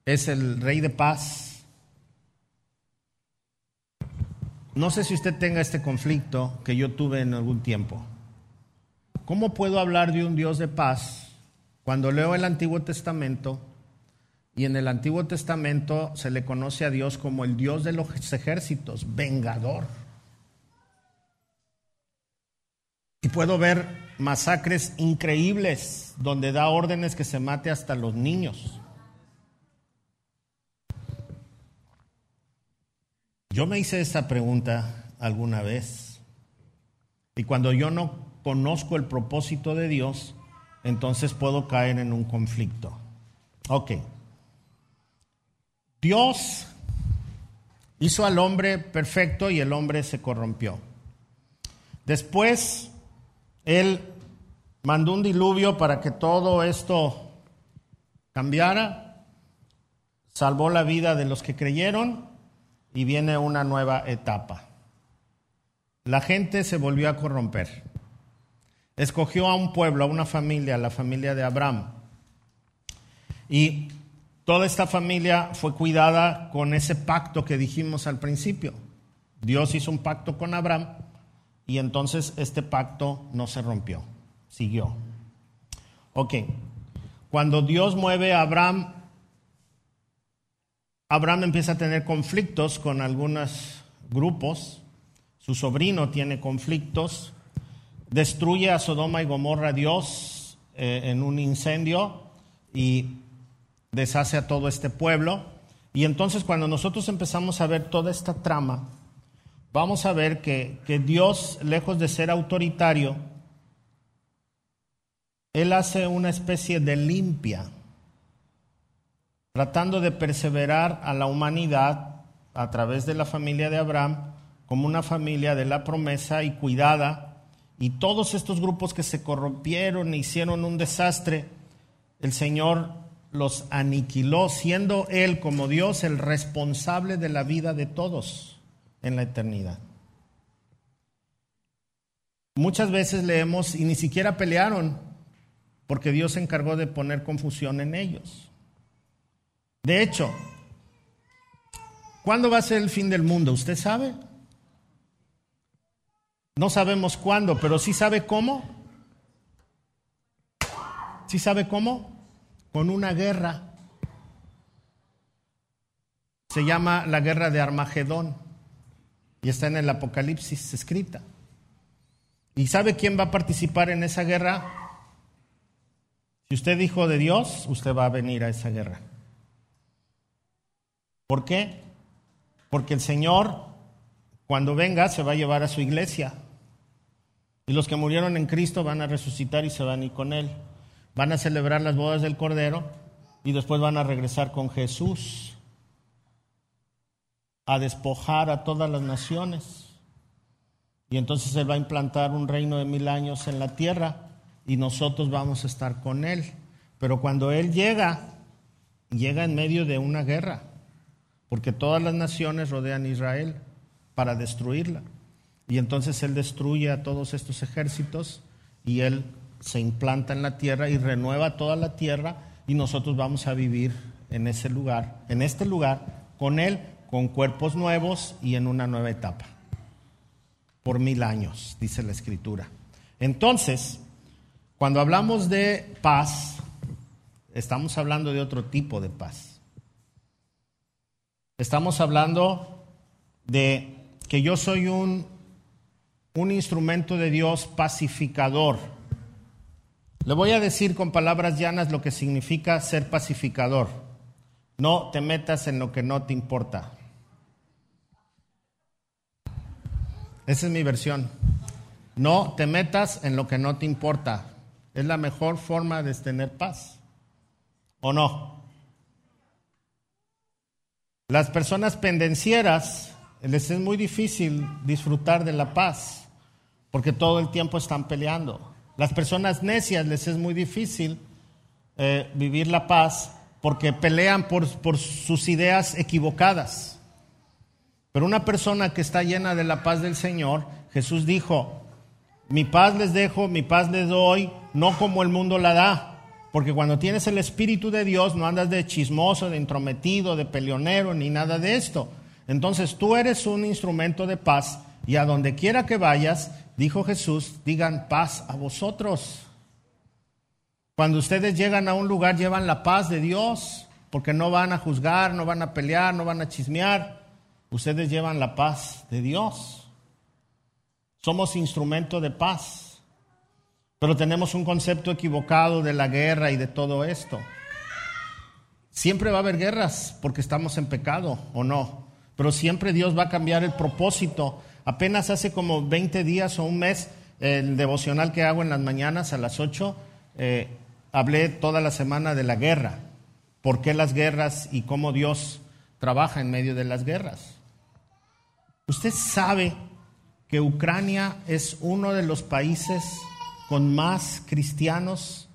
es el rey de paz. No sé si usted tenga este conflicto que yo tuve en algún tiempo. ¿Cómo puedo hablar de un Dios de paz cuando leo el Antiguo Testamento y en el Antiguo Testamento se le conoce a Dios como el Dios de los ejércitos, vengador? Y puedo ver masacres increíbles donde da órdenes que se mate hasta los niños. Yo me hice esta pregunta alguna vez. Y cuando yo no conozco el propósito de Dios, entonces puedo caer en un conflicto. Ok. Dios hizo al hombre perfecto y el hombre se corrompió. Después, Él mandó un diluvio para que todo esto cambiara, salvó la vida de los que creyeron y viene una nueva etapa. la gente se volvió a corromper. Escogió a un pueblo, a una familia, la familia de Abraham. Y toda esta familia fue cuidada con ese pacto que dijimos al principio. Dios hizo un pacto con Abraham y entonces este pacto no se rompió, siguió. Ok, cuando Dios mueve a Abraham, Abraham empieza a tener conflictos con algunos grupos, su sobrino tiene conflictos, destruye a Sodoma y Gomorra Dios eh, en un incendio y deshace a todo este pueblo. Y entonces cuando nosotros empezamos a ver toda esta trama, vamos a ver que, que Dios, lejos de ser autoritario, Él hace una especie de limpia, tratando de perseverar a la humanidad a través de la familia de Abraham como una familia de la promesa y cuidada. Y todos estos grupos que se corrompieron e hicieron un desastre, el Señor los aniquiló, siendo Él como Dios el responsable de la vida de todos en la eternidad. Muchas veces leemos y ni siquiera pelearon porque Dios se encargó de poner confusión en ellos. De hecho, ¿cuándo va a ser el fin del mundo? ¿Usted sabe? No sabemos cuándo, pero sí sabe cómo. ¿Sí sabe cómo? con una guerra. Se llama la guerra de Armagedón y está en el Apocalipsis escrita. ¿Y sabe quién va a participar en esa guerra? Si usted dijo de Dios, usted va a venir a esa guerra. ¿Por qué? Porque el Señor, cuando venga, se va a llevar a su iglesia. Y los que murieron en Cristo van a resucitar y se van a ir con Él van a celebrar las bodas del Cordero y después van a regresar con Jesús a despojar a todas las naciones. Y entonces Él va a implantar un reino de mil años en la tierra y nosotros vamos a estar con Él. Pero cuando Él llega, llega en medio de una guerra, porque todas las naciones rodean a Israel para destruirla. Y entonces Él destruye a todos estos ejércitos y Él se implanta en la tierra y renueva toda la tierra y nosotros vamos a vivir en ese lugar, en este lugar, con Él, con cuerpos nuevos y en una nueva etapa. Por mil años, dice la Escritura. Entonces, cuando hablamos de paz, estamos hablando de otro tipo de paz. Estamos hablando de que yo soy un, un instrumento de Dios pacificador le voy a decir con palabras llanas lo que significa ser pacificador. No te metas en lo que no te importa. Esa es mi versión. No te metas en lo que no te importa. Es la mejor forma de tener paz. ¿O no? Las personas pendencieras les es muy difícil disfrutar de la paz porque todo el tiempo están peleando. Las personas necias les es muy difícil eh, vivir la paz porque pelean por, por sus ideas equivocadas. Pero una persona que está llena de la paz del Señor, Jesús dijo, mi paz les dejo, mi paz les doy, no como el mundo la da. Porque cuando tienes el Espíritu de Dios no andas de chismoso, de intrometido, de peleonero, ni nada de esto. Entonces tú eres un instrumento de paz y a donde quiera que vayas, Dijo Jesús, digan paz a vosotros. Cuando ustedes llegan a un lugar, llevan la paz de Dios, porque no van a juzgar, no van a pelear, no van a chismear. Ustedes llevan la paz de Dios. Somos instrumento de paz. Pero tenemos un concepto equivocado de la guerra y de todo esto. Siempre va a haber guerras porque estamos en pecado o no. Pero siempre Dios va a cambiar el propósito Apenas hace como 20 días o un mes, el devocional que hago en las mañanas a las 8, eh, hablé toda la semana de la guerra. ¿Por qué las guerras y cómo Dios trabaja en medio de las guerras? Usted sabe que Ucrania es uno de los países con más cristianos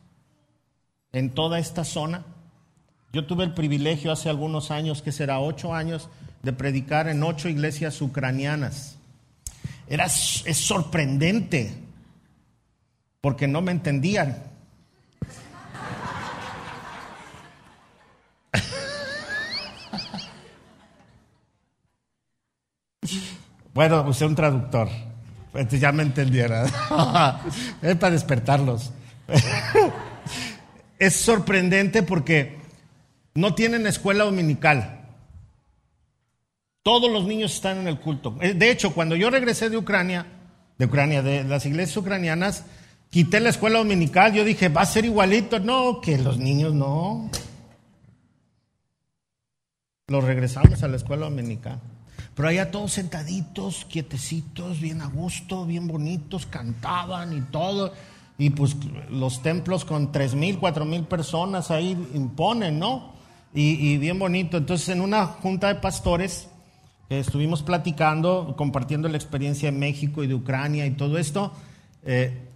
en toda esta zona. Yo tuve el privilegio hace algunos años, que será ocho años, de predicar en ocho iglesias ucranianas. era, es sorprendente, porque no me entendían. Bueno, usé un traductor. Entonces ya me entendieron. es para despertarlos. es sorprendente porque no tienen escuela dominical. Todos los niños están en el culto. Eh, de hecho, cuando yo regresé de Ucrania, de Ucrania, de las iglesias ucranianas, quité la escuela dominical. Yo dije, va a ser igualito. No, que los niños no. Los regresamos a la escuela dominical. Pero allá todos sentaditos, quietecitos, bien a gusto, bien bonitos, cantaban y todo. Y pues los templos con tres mil, cuatro mil personas ahí imponen, ¿no? Y, bien bonito. Entonces en una junta de pastores estuvimos platicando, compartiendo la experiencia de México y de Ucrania y todo esto. Eh,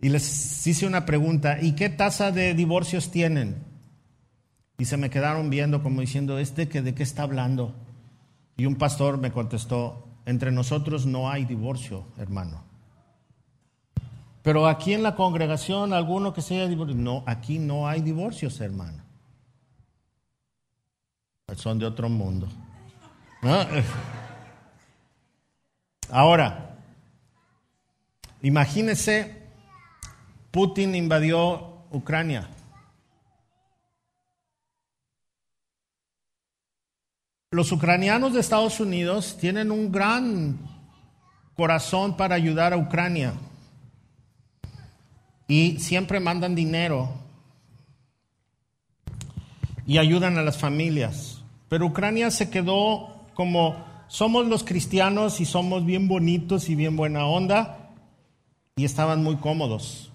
y les hice una pregunta, ¿y qué tasa de divorcios tienen? Y se me quedaron viendo como diciendo, ¿este que de qué está hablando? Y un pastor me contestó, entre nosotros no hay divorcio, hermano. Pero aquí en la congregación, alguno que se haya divorciado, no, aquí no hay divorcios, hermano. Son de otro mundo. Ahora, imagínese, Putin invadió Ucrania. Los ucranianos de Estados Unidos tienen un gran corazón para ayudar a Ucrania y siempre mandan dinero y ayudan a las familias. Pero Ucrania se quedó como somos los cristianos y somos bien bonitos y bien buena onda y estaban muy cómodos.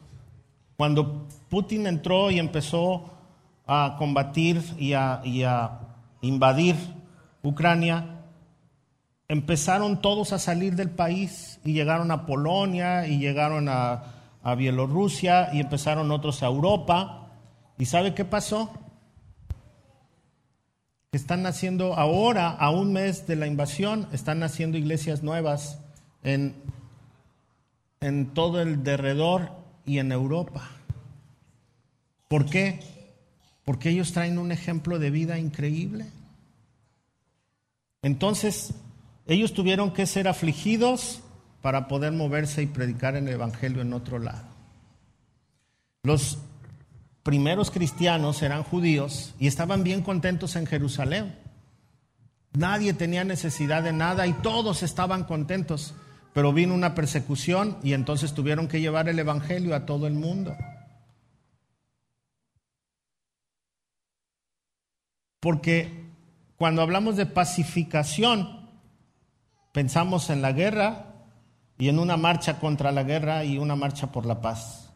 Cuando Putin entró y empezó a combatir y a, y a invadir Ucrania, empezaron todos a salir del país y llegaron a Polonia y llegaron a, Bielorrusia y empezaron otros a Europa. ¿Y sabe qué pasó? Están naciendo ahora, a un mes de la invasión, están naciendo iglesias nuevas en, en todo el derredor y en Europa. ¿Por qué? Porque ellos traen un ejemplo de vida increíble. Entonces, ellos tuvieron que ser afligidos para poder moverse y predicar el Evangelio en otro lado. Los primeros cristianos eran judíos y estaban bien contentos en Jerusalén. Nadie tenía necesidad de nada y todos estaban contentos, pero vino una persecución y entonces tuvieron que llevar el Evangelio a todo el mundo. Porque cuando hablamos de pacificación, pensamos en la guerra y en una marcha contra la guerra y una marcha por la paz.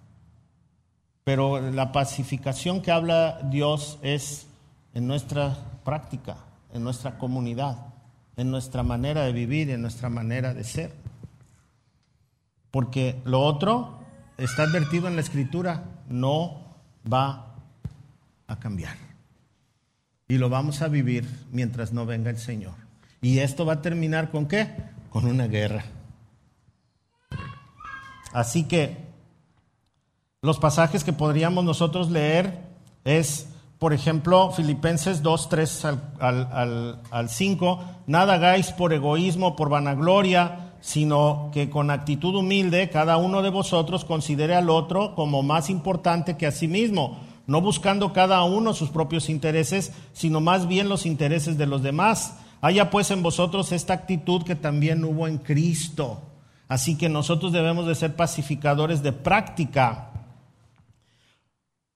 Pero la pacificación que habla Dios es en nuestra práctica, en nuestra comunidad, en nuestra manera de vivir, en nuestra manera de ser. Porque lo otro está advertido en la escritura, no va a cambiar. Y lo vamos a vivir mientras no venga el Señor. Y esto va a terminar con qué? Con una guerra. Así que los pasajes que podríamos nosotros leer es, por ejemplo, Filipenses 2, 3 al, al 5, nada hagáis por egoísmo, por vanagloria, sino que con actitud humilde cada uno de vosotros considere al otro como más importante que a sí mismo no buscando cada uno sus propios intereses, sino más bien los intereses de los demás. Haya pues en vosotros esta actitud que también hubo en Cristo. Así que nosotros debemos de ser pacificadores de práctica.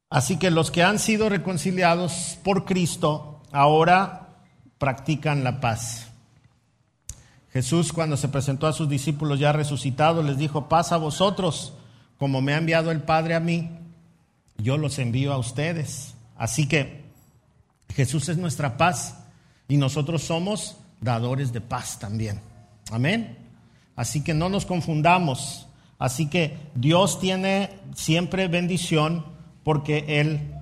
Así que los que han sido reconciliados por Cristo ahora practican la paz. Jesús cuando se presentó a sus discípulos ya resucitados les dijo, paz a vosotros, como me ha enviado el Padre a mí yo los envío a ustedes. Así que Jesús es nuestra paz y nosotros somos dadores de paz también. Amén. Así que no nos confundamos. Así que Dios tiene siempre bendición porque Él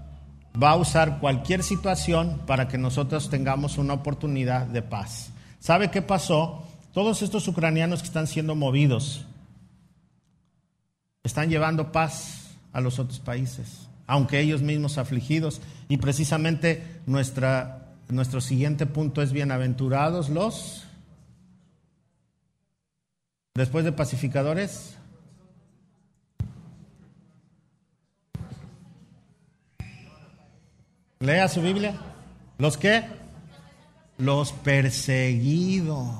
va a usar cualquier situación para que nosotros tengamos una oportunidad de paz. ¿Sabe qué pasó? Todos estos ucranianos que están siendo movidos están llevando paz a los otros países, aunque ellos mismos afligidos. Y precisamente nuestra, nuestro siguiente punto es bienaventurados los, después de pacificadores, Lea su Biblia. ¿Los qué? Los perseguidos.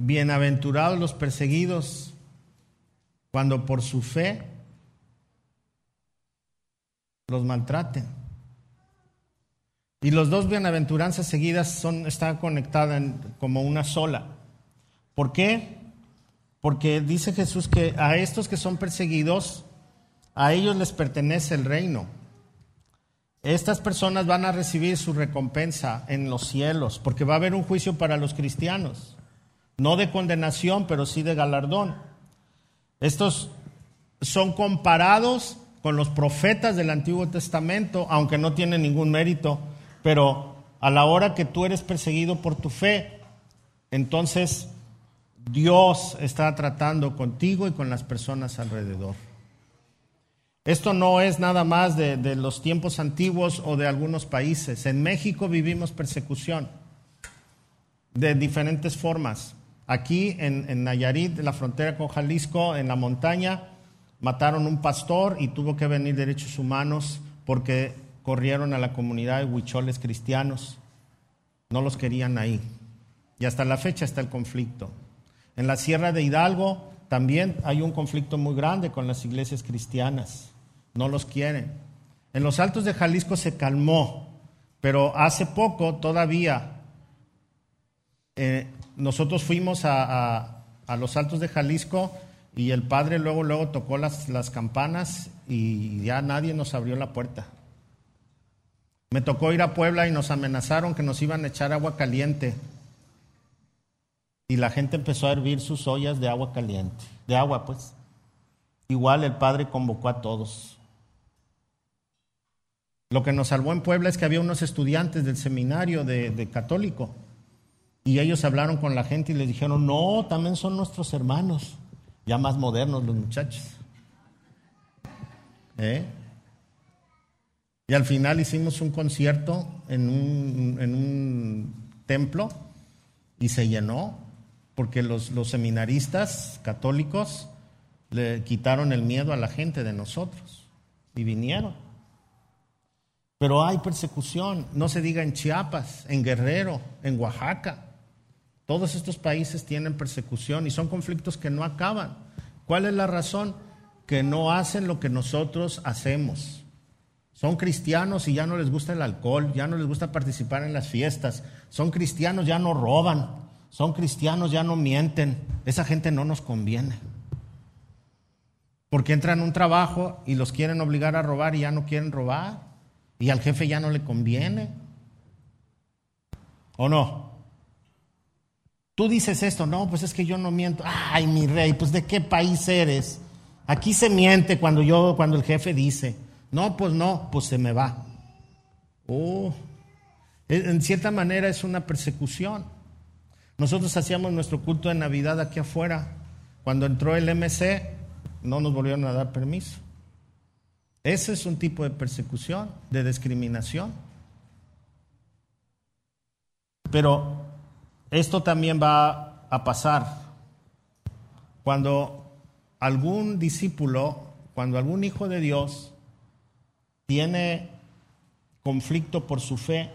Bienaventurados los perseguidos cuando por su fe los maltraten. Y los dos bienaventuranzas seguidas son, están conectadas como una sola. ¿Por qué? Porque dice Jesús que a estos que son perseguidos, a ellos les pertenece el reino. Estas personas van a recibir su recompensa en los cielos, porque va a haber un juicio para los cristianos, no de condenación, pero sí de galardón. Estos son comparados con los profetas del Antiguo Testamento, aunque no tienen ningún mérito, pero a la hora que tú eres perseguido por tu fe, entonces Dios está tratando contigo y con las personas alrededor. Esto no es nada más de, los tiempos antiguos o de algunos países. En México vivimos persecución de diferentes formas. Aquí en, Nayarit, en la frontera con Jalisco, en la montaña, mataron un pastor y tuvo que venir derechos humanos porque corrieron a la comunidad de huicholes cristianos. No los querían ahí. Y hasta la fecha está el conflicto. En la Sierra de Hidalgo también hay un conflicto muy grande con las iglesias cristianas no los quieren. En los altos de Jalisco se calmó, pero hace poco todavía eh, nosotros fuimos a, los altos de Jalisco y el padre luego, luego tocó las, las campanas y ya nadie nos abrió la puerta. Me tocó ir a Puebla y nos amenazaron que nos iban a echar agua caliente. Y la gente empezó a hervir sus ollas de agua caliente, de agua pues. Igual el padre convocó a todos. Lo que nos salvó en Puebla es que había unos estudiantes del seminario de, católico y ellos hablaron con la gente y les dijeron, no, también son nuestros hermanos, ya más modernos los muchachos. ¿Eh? Y al final hicimos un concierto en un, en un templo y se llenó porque los, los, seminaristas católicos le quitaron el miedo a la gente de nosotros y vinieron. Pero hay persecución, no se diga en Chiapas, en Guerrero, en Oaxaca. Todos estos países tienen persecución y son conflictos que no acaban. ¿Cuál es la razón? Que no hacen lo que nosotros hacemos. Son cristianos y ya no les gusta el alcohol, ya no les gusta participar en las fiestas. Son cristianos, ya no roban. Son cristianos, ya no mienten. Esa gente no nos conviene. Porque entran a un trabajo y los quieren obligar a robar y ya no quieren robar. Y al jefe ya no le conviene. ¿O no? Tú dices esto, no, pues es que yo no miento. Ay, mi rey, pues de qué país eres? Aquí se miente cuando yo, cuando el jefe dice, no, pues no, pues se me va. Oh, en cierta manera es una persecución. Nosotros hacíamos nuestro culto de Navidad aquí afuera. Cuando entró el MC, no nos volvieron a dar permiso. Ese es un tipo de persecución, de discriminación. Pero esto también va a pasar cuando algún discípulo, cuando algún hijo de Dios tiene conflicto por su fe,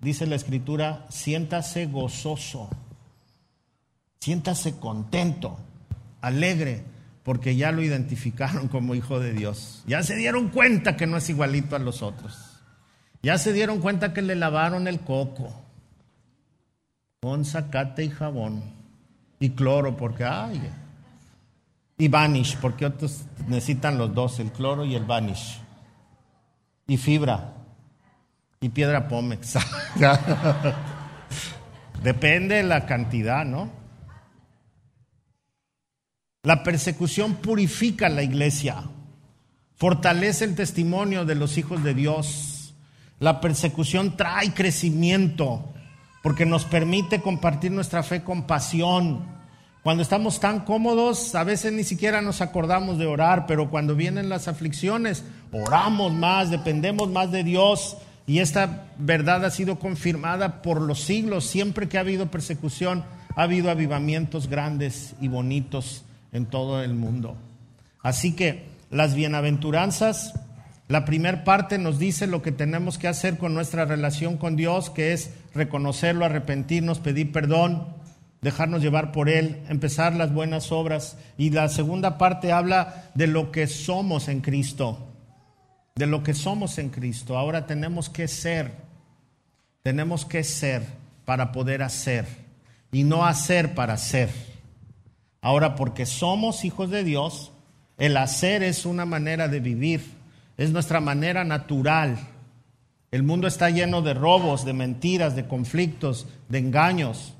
dice la escritura, siéntase gozoso, siéntase contento, alegre, porque ya lo identificaron como hijo de Dios. Ya se dieron cuenta que no es igualito a los otros. Ya se dieron cuenta que le lavaron el coco con zacate y jabón y cloro, porque ay, y vanish, porque otros necesitan los dos, el cloro y el vanish. Y fibra y piedra pómex. Depende de la cantidad, ¿no? La persecución purifica la iglesia, fortalece el testimonio de los hijos de Dios. La persecución trae crecimiento, porque nos permite compartir nuestra fe con pasión. Cuando estamos tan cómodos, a veces ni siquiera nos acordamos de orar, pero cuando vienen las aflicciones, oramos más, dependemos más de Dios. Y esta verdad ha sido confirmada por los siglos. Siempre que ha habido persecución, ha habido avivamientos grandes y bonitos en todo el mundo. Así que las bienaventuranzas, la primera parte nos dice lo que tenemos que hacer con nuestra relación con Dios, que es reconocerlo, arrepentirnos, pedir perdón, dejarnos llevar por Él, empezar las buenas obras. Y la segunda parte habla de lo que somos en Cristo, de lo que somos en Cristo. Ahora tenemos que ser, tenemos que ser para poder hacer y no hacer para ser. Ahora, porque somos hijos de Dios, el hacer es una manera de vivir, es nuestra manera natural. El mundo está lleno de robos, de mentiras, de conflictos, de engaños,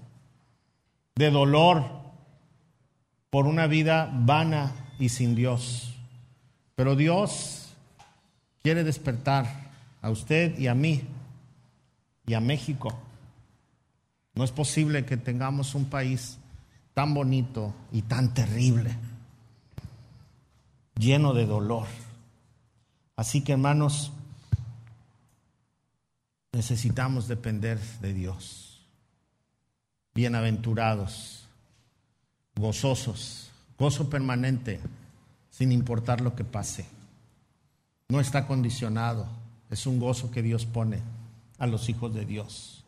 de dolor por una vida vana y sin Dios. Pero Dios quiere despertar a usted y a mí y a México. No es posible que tengamos un país tan bonito y tan terrible, lleno de dolor. Así que hermanos, necesitamos depender de Dios. Bienaventurados, gozosos, gozo permanente, sin importar lo que pase. No está condicionado, es un gozo que Dios pone a los hijos de Dios.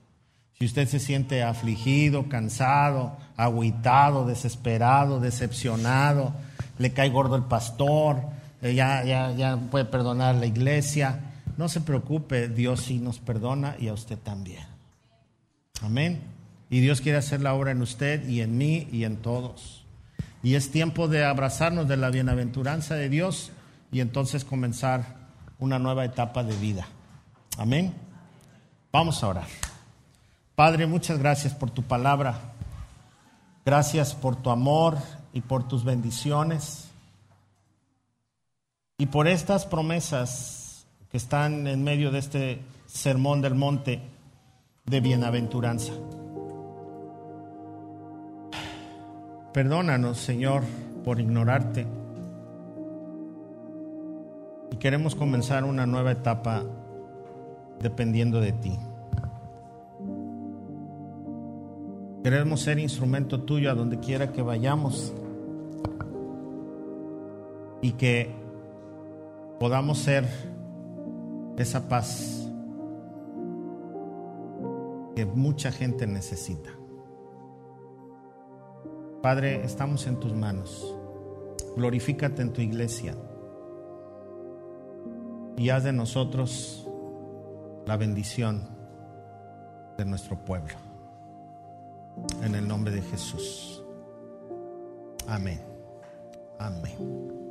Si usted se siente afligido, cansado, agüitado, desesperado, decepcionado, le cae gordo el pastor, eh, ya, ya, ya puede perdonar la iglesia, no se preocupe, Dios sí nos perdona y a usted también. Amén. Y Dios quiere hacer la obra en usted y en mí y en todos. Y es tiempo de abrazarnos de la bienaventuranza de Dios y entonces comenzar una nueva etapa de vida. Amén. Vamos a orar. Padre, muchas gracias por tu palabra. Gracias por tu amor y por tus bendiciones. Y por estas promesas que están en medio de este sermón del monte de bienaventuranza. Perdónanos, Señor, por ignorarte. Y queremos comenzar una nueva etapa dependiendo de ti. Queremos ser instrumento tuyo a donde quiera que vayamos y que podamos ser esa paz que mucha gente necesita. Padre, estamos en tus manos. Glorifícate en tu iglesia y haz de nosotros la bendición de nuestro pueblo. En el nombre de Jesús. Amén. Amén.